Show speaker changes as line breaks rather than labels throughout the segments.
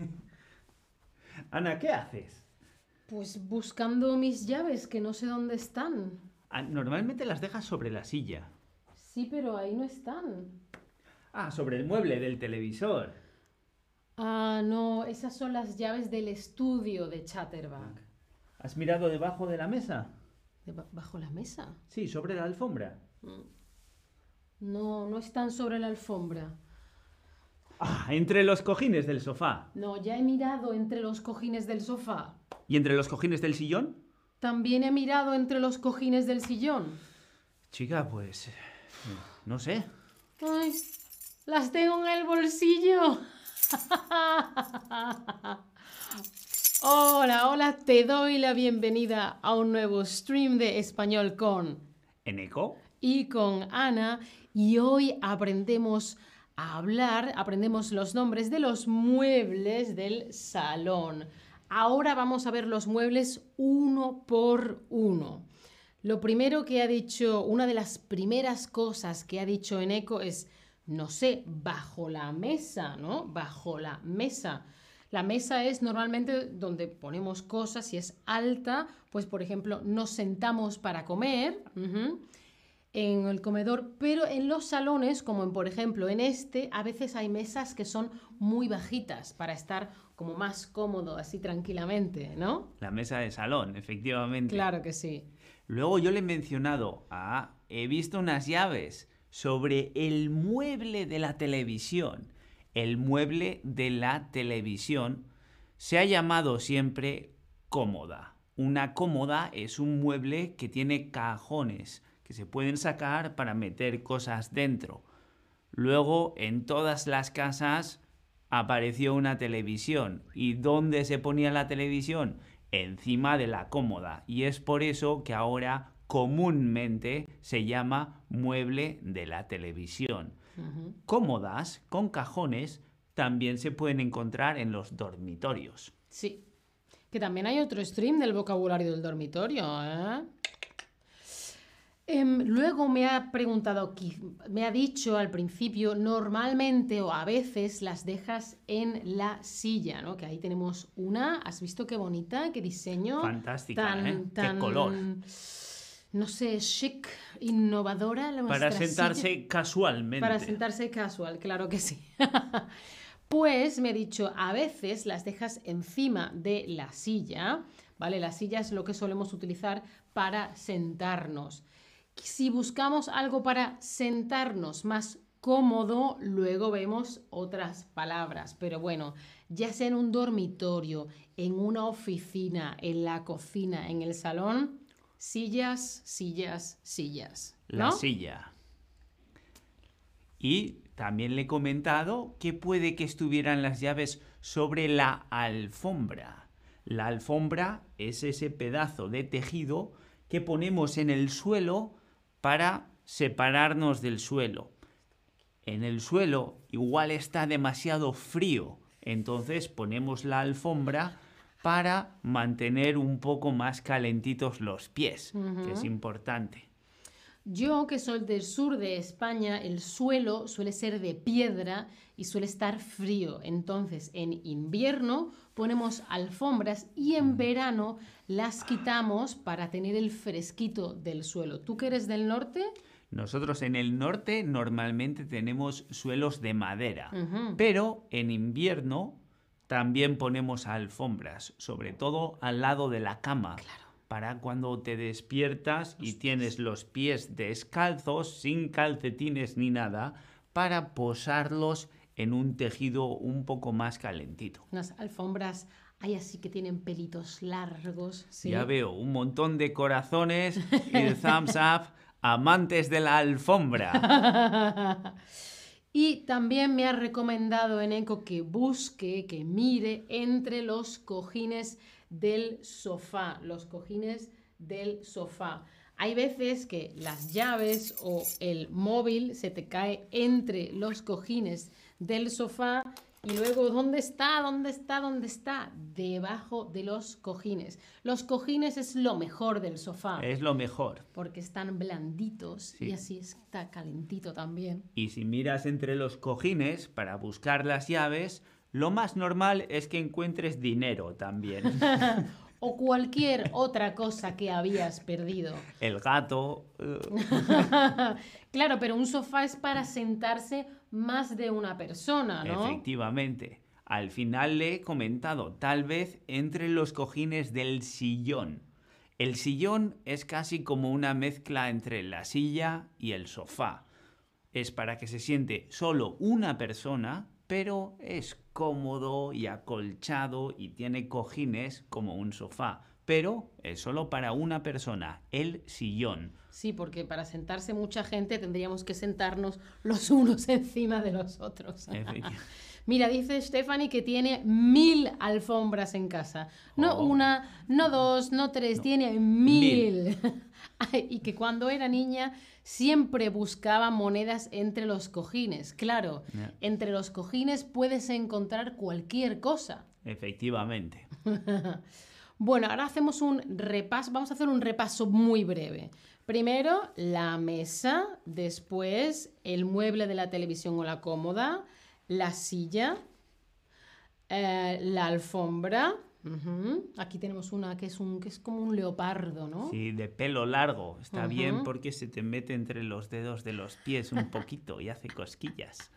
Ana, ¿qué haces?
Pues buscando mis llaves, que no sé dónde están.
Ah, Normalmente las dejas sobre la silla.
Sí, pero ahí no están.
Ah, sobre el mueble del televisor.
Ah, no, esas son las llaves del estudio de Chatterback.
¿Has mirado debajo de la mesa?
¿Bajo la mesa?
Sí, sobre la alfombra.
No, no están sobre la alfombra.
Ah, entre los cojines del sofá.
No, ya he mirado entre los cojines del sofá.
¿Y entre los cojines del sillón?
También he mirado entre los cojines del sillón.
Chica, pues... No sé.
Ay, las tengo en el bolsillo. Hola, hola, te doy la bienvenida a un nuevo stream de español con
¿En eco?
y con Ana y hoy aprendemos a hablar, aprendemos los nombres de los muebles del salón. Ahora vamos a ver los muebles uno por uno. Lo primero que ha dicho, una de las primeras cosas que ha dicho Eneco es, no sé, bajo la mesa, ¿no? Bajo la mesa. La mesa es normalmente donde ponemos cosas, si es alta, pues por ejemplo nos sentamos para comer. En el comedor, pero en los salones, como en, por ejemplo en este, a veces hay mesas que son muy bajitas para estar como más cómodo, así tranquilamente, ¿no?
La mesa de salón, efectivamente.
Claro que sí.
Luego yo le he mencionado, ah, he visto unas llaves sobre el mueble de la televisión. El mueble de la televisión se ha llamado siempre cómoda. Una cómoda es un mueble que tiene cajones que se pueden sacar para meter cosas dentro. Luego en todas las casas apareció una televisión. ¿Y dónde se ponía la televisión? Encima de la cómoda. Y es por eso que ahora comúnmente se llama mueble de la televisión. Cómodas con cajones también se pueden encontrar en los dormitorios.
Sí. Que también hay otro stream del vocabulario del dormitorio, ¿eh? Em, luego me ha preguntado, me ha dicho al principio, normalmente o a veces las dejas en la silla, ¿no? Que ahí tenemos una, ¿has visto qué bonita, qué diseño?
Fantástica, ¿eh? Qué color.
No sé, chic, innovadora. la
Para sentarse
silla.
casualmente.
Para sentarse casual, claro que sí. pues me ha dicho, a veces las dejas encima de la silla, ¿vale? La silla es lo que solemos utilizar para sentarnos. Si buscamos algo para sentarnos más cómodo, luego vemos otras palabras. Pero bueno, ya sea en un dormitorio, en una oficina, en la cocina, en el salón, sillas, sillas, sillas.
La
¿no?
silla. Y también le he comentado que puede que estuvieran las llaves sobre la alfombra. La alfombra es ese pedazo de tejido que ponemos en el suelo para separarnos del suelo. En el suelo igual está demasiado frío, entonces ponemos la alfombra para mantener un poco más calentitos los pies, que es importante.
Yo, que soy del sur de España, el suelo suele ser de piedra y suele estar frío. Entonces, en invierno ponemos alfombras y en verano las quitamos para tener el fresquito del suelo. ¿Tú que eres del norte?
Nosotros en el norte normalmente tenemos suelos de madera, pero en invierno también ponemos alfombras, sobre todo al lado de la cama, para cuando te despiertas y tienes los pies descalzos, sin calcetines ni nada, para posarlos en un tejido un poco más calentito.
Unas alfombras hay así que tienen pelitos largos. ¿sí?
Ya veo un montón de corazones y thumbs up, amantes de la alfombra.
Y también me ha recomendado Eneco que busque, que mire entre los cojines del sofá, los cojines del sofá. Hay veces que las llaves o el móvil se te cae entre los cojines del sofá y luego ¿dónde está? ¿Dónde está? ¿Dónde está? Debajo de los cojines. Los cojines es lo mejor del sofá
Es lo mejor.
porque están blanditos y
Sí.
así está calentito también.
Y si miras entre los cojines para buscar las llaves, Lo más normal es que encuentres dinero también.
o cualquier otra cosa que habías perdido.
El gato.
Claro, pero un sofá es para sentarse más de una persona, ¿no?
Efectivamente. Al final le he comentado, tal vez entre los cojines del sillón. El sillón es casi como una mezcla entre la silla y el sofá. Es para que se siente solo una persona, pero es cómodo y acolchado y tiene cojines como un sofá. Pero es solo para una persona, el sillón.
Sí, porque para sentarse mucha gente tendríamos que sentarnos los unos encima de los otros. Mira, dice Stephanie que tiene mil alfombras en casa. No
Oh.
una, no dos, no tres, tiene mil. Y que cuando era niña siempre buscaba monedas entre los cojines. Claro, entre los cojines puedes encontrar cualquier cosa.
Efectivamente.
Bueno, ahora hacemos un repaso, vamos a hacer un repaso muy breve. Primero, la mesa, después el mueble de la televisión o la cómoda, la silla, eh, la alfombra. Aquí tenemos una que es, un, que es como un leopardo, ¿no?
Sí, de pelo largo. Está bien porque se te mete entre los dedos de los pies un poquito y hace cosquillas.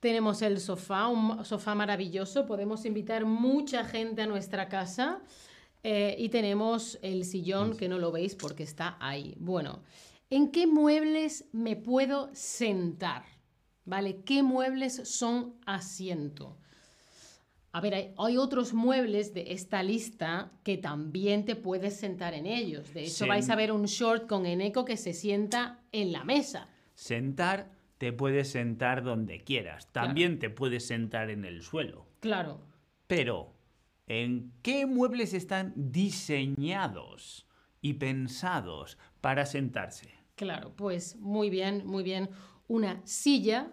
Tenemos el sofá, un sofá maravilloso. Podemos invitar mucha gente a nuestra casa. Eh, y tenemos el sillón, que no lo veis porque está ahí. Bueno, ¿en qué muebles me puedo sentar? ¿Vale? ¿Qué muebles son asiento? A ver, hay, hay otros muebles de esta lista que también te puedes sentar en ellos. De hecho,
Sen-
vais a ver un short con Eneco que se sienta en la mesa.
Sentar, te puedes sentar donde quieras. También te puedes sentar en el suelo.
Claro,
Pero, ¿en qué muebles están diseñados y pensados para sentarse?
Claro, pues muy bien, muy bien. Una silla,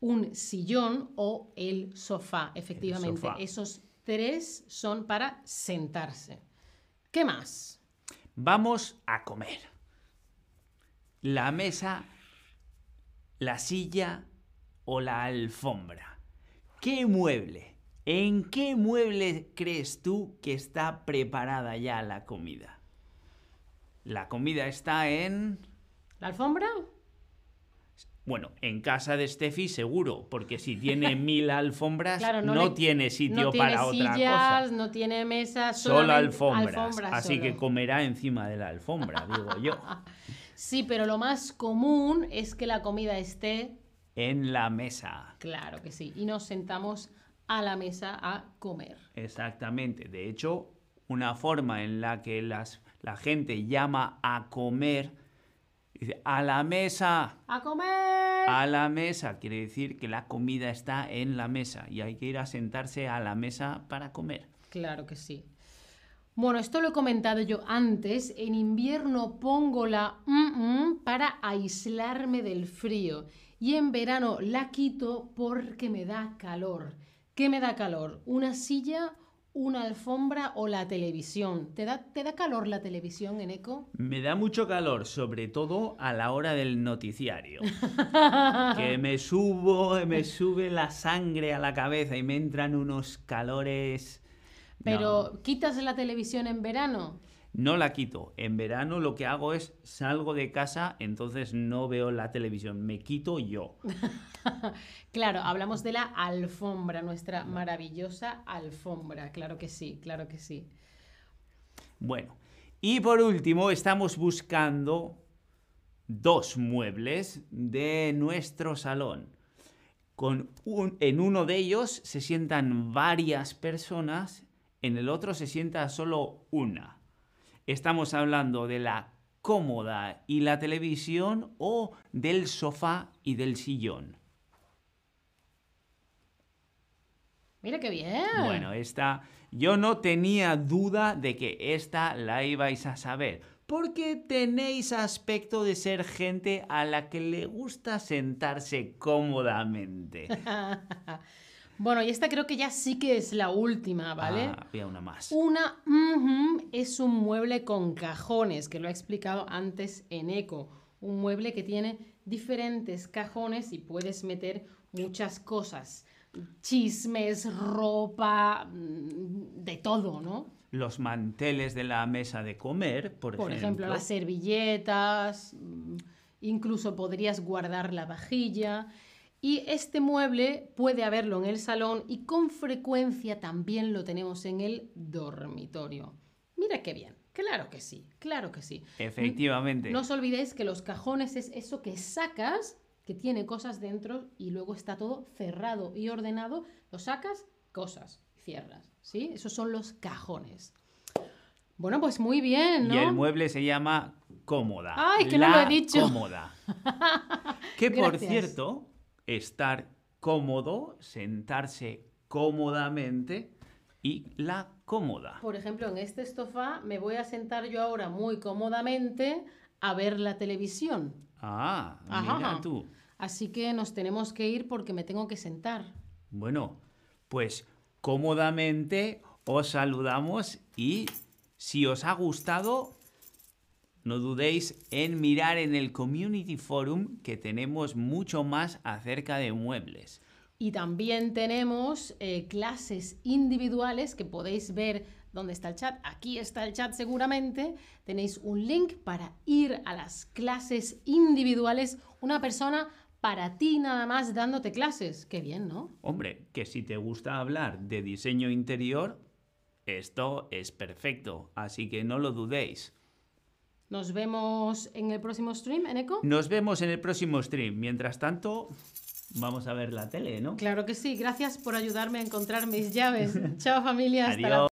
un sillón o el sofá, efectivamente.
sofá.
Esos tres son para sentarse. ¿Qué más?
Vamos a comer. La mesa, la silla o la alfombra. ¿Qué mueble? ¿En qué mueble crees tú que está preparada ya la comida? La comida está en...
¿La alfombra?
Bueno, en casa de Steffi seguro, porque si tiene mil alfombras
Claro,
no,
no le-
tiene sitio
no tiene
para otra cosa.
no tiene mesas,
Solo alfombras.
alfombras
así
solo.
que comerá encima de la alfombra, digo yo.
Sí, pero lo más común es que la comida esté,
En la mesa.
claro que sí, y nos sentamos a la mesa a comer.
Exactamente. De hecho, una forma en la que las, la gente llama a comer, dice, a la mesa,
¡A comer!
a la mesa, quiere decir que la comida está en la mesa y hay que ir a sentarse a la mesa para comer.
Claro que sí. Bueno, esto lo he comentado yo antes. En invierno pongo la mm, mm para aislarme del frío. Y en verano la quito porque me da calor. ¿Qué me da calor? ¿Una silla, una alfombra o la televisión? ¿Te da, te da calor la televisión, Eneco?
Me da mucho calor, sobre todo a la hora del noticiario. que me subo, me sube la sangre a la cabeza y me entran unos calores.
Pero ¿quitas la televisión en verano?
No la quito. En verano lo que hago es salgo de casa, entonces no veo la televisión, me quito yo.
Claro, hablamos de la alfombra, nuestra maravillosa alfombra. Claro que sí, claro que sí.
Bueno, y por último estamos buscando dos muebles de nuestro salón. Con un- en uno de ellos se sientan varias personas, en el otro se sienta solo una. Estamos hablando de la cómoda y la televisión o del sofá y del sillón.
Mira qué bien.
Bueno, esta yo no tenía duda de que esta la ibais a saber, porque tenéis aspecto de ser gente a la que le gusta sentarse cómodamente.
Bueno, y esta creo que ya sí que es la última, ¿vale?
Ah, había una más.
Una es un mueble con cajones, que lo he explicado antes en Eco. Un mueble que tiene diferentes cajones y puedes meter muchas cosas. chismes, ropa, mm, de todo, ¿no?
Los manteles de la mesa de comer, por,
Por ejemplo,
ejemplo.
las servilletas, mm, incluso podrías guardar la vajilla. Y este mueble puede haberlo en el salón y con frecuencia también lo tenemos en el dormitorio. Mira qué bien. Claro que sí, claro que sí.
Efectivamente.
No os olvidéis que los cajones es eso que sacas, que tiene cosas dentro y luego está todo cerrado y ordenado. Lo sacas, cosas, cierras. ¿Sí? Esos son los cajones. Bueno, pues muy bien, ¿no?
Y el mueble se llama cómoda.
Ay, que no lo
La
he dicho.
Cómoda. que por
Gracias.
cierto, estar cómodo, sentarse cómodamente y la cómoda.
Por ejemplo, en este sofá me voy a sentar yo ahora muy cómodamente a ver la televisión.
Ah,
Ajá.
mira tú.
Así que nos tenemos que ir porque me tengo que sentar.
Bueno, pues cómodamente os saludamos y si os ha gustado, no dudéis en mirar en el Community Forum que tenemos mucho más acerca de muebles.
Y también tenemos eh, clases individuales que podéis ver dónde está el chat. Aquí está el chat seguramente. Tenéis un link para ir a las clases individuales. Una persona para ti nada más dándote clases. Qué bien, ¿no?
Hombre, que si te gusta hablar de diseño interior, esto es perfecto, así que no lo dudéis.
Nos vemos en el próximo stream, Eneco.
Nos vemos en el próximo stream. Mientras tanto, vamos a ver la tele, ¿no?
Claro que sí. Gracias por ayudarme a encontrar mis llaves. Chao familia. Hasta la
Adiós.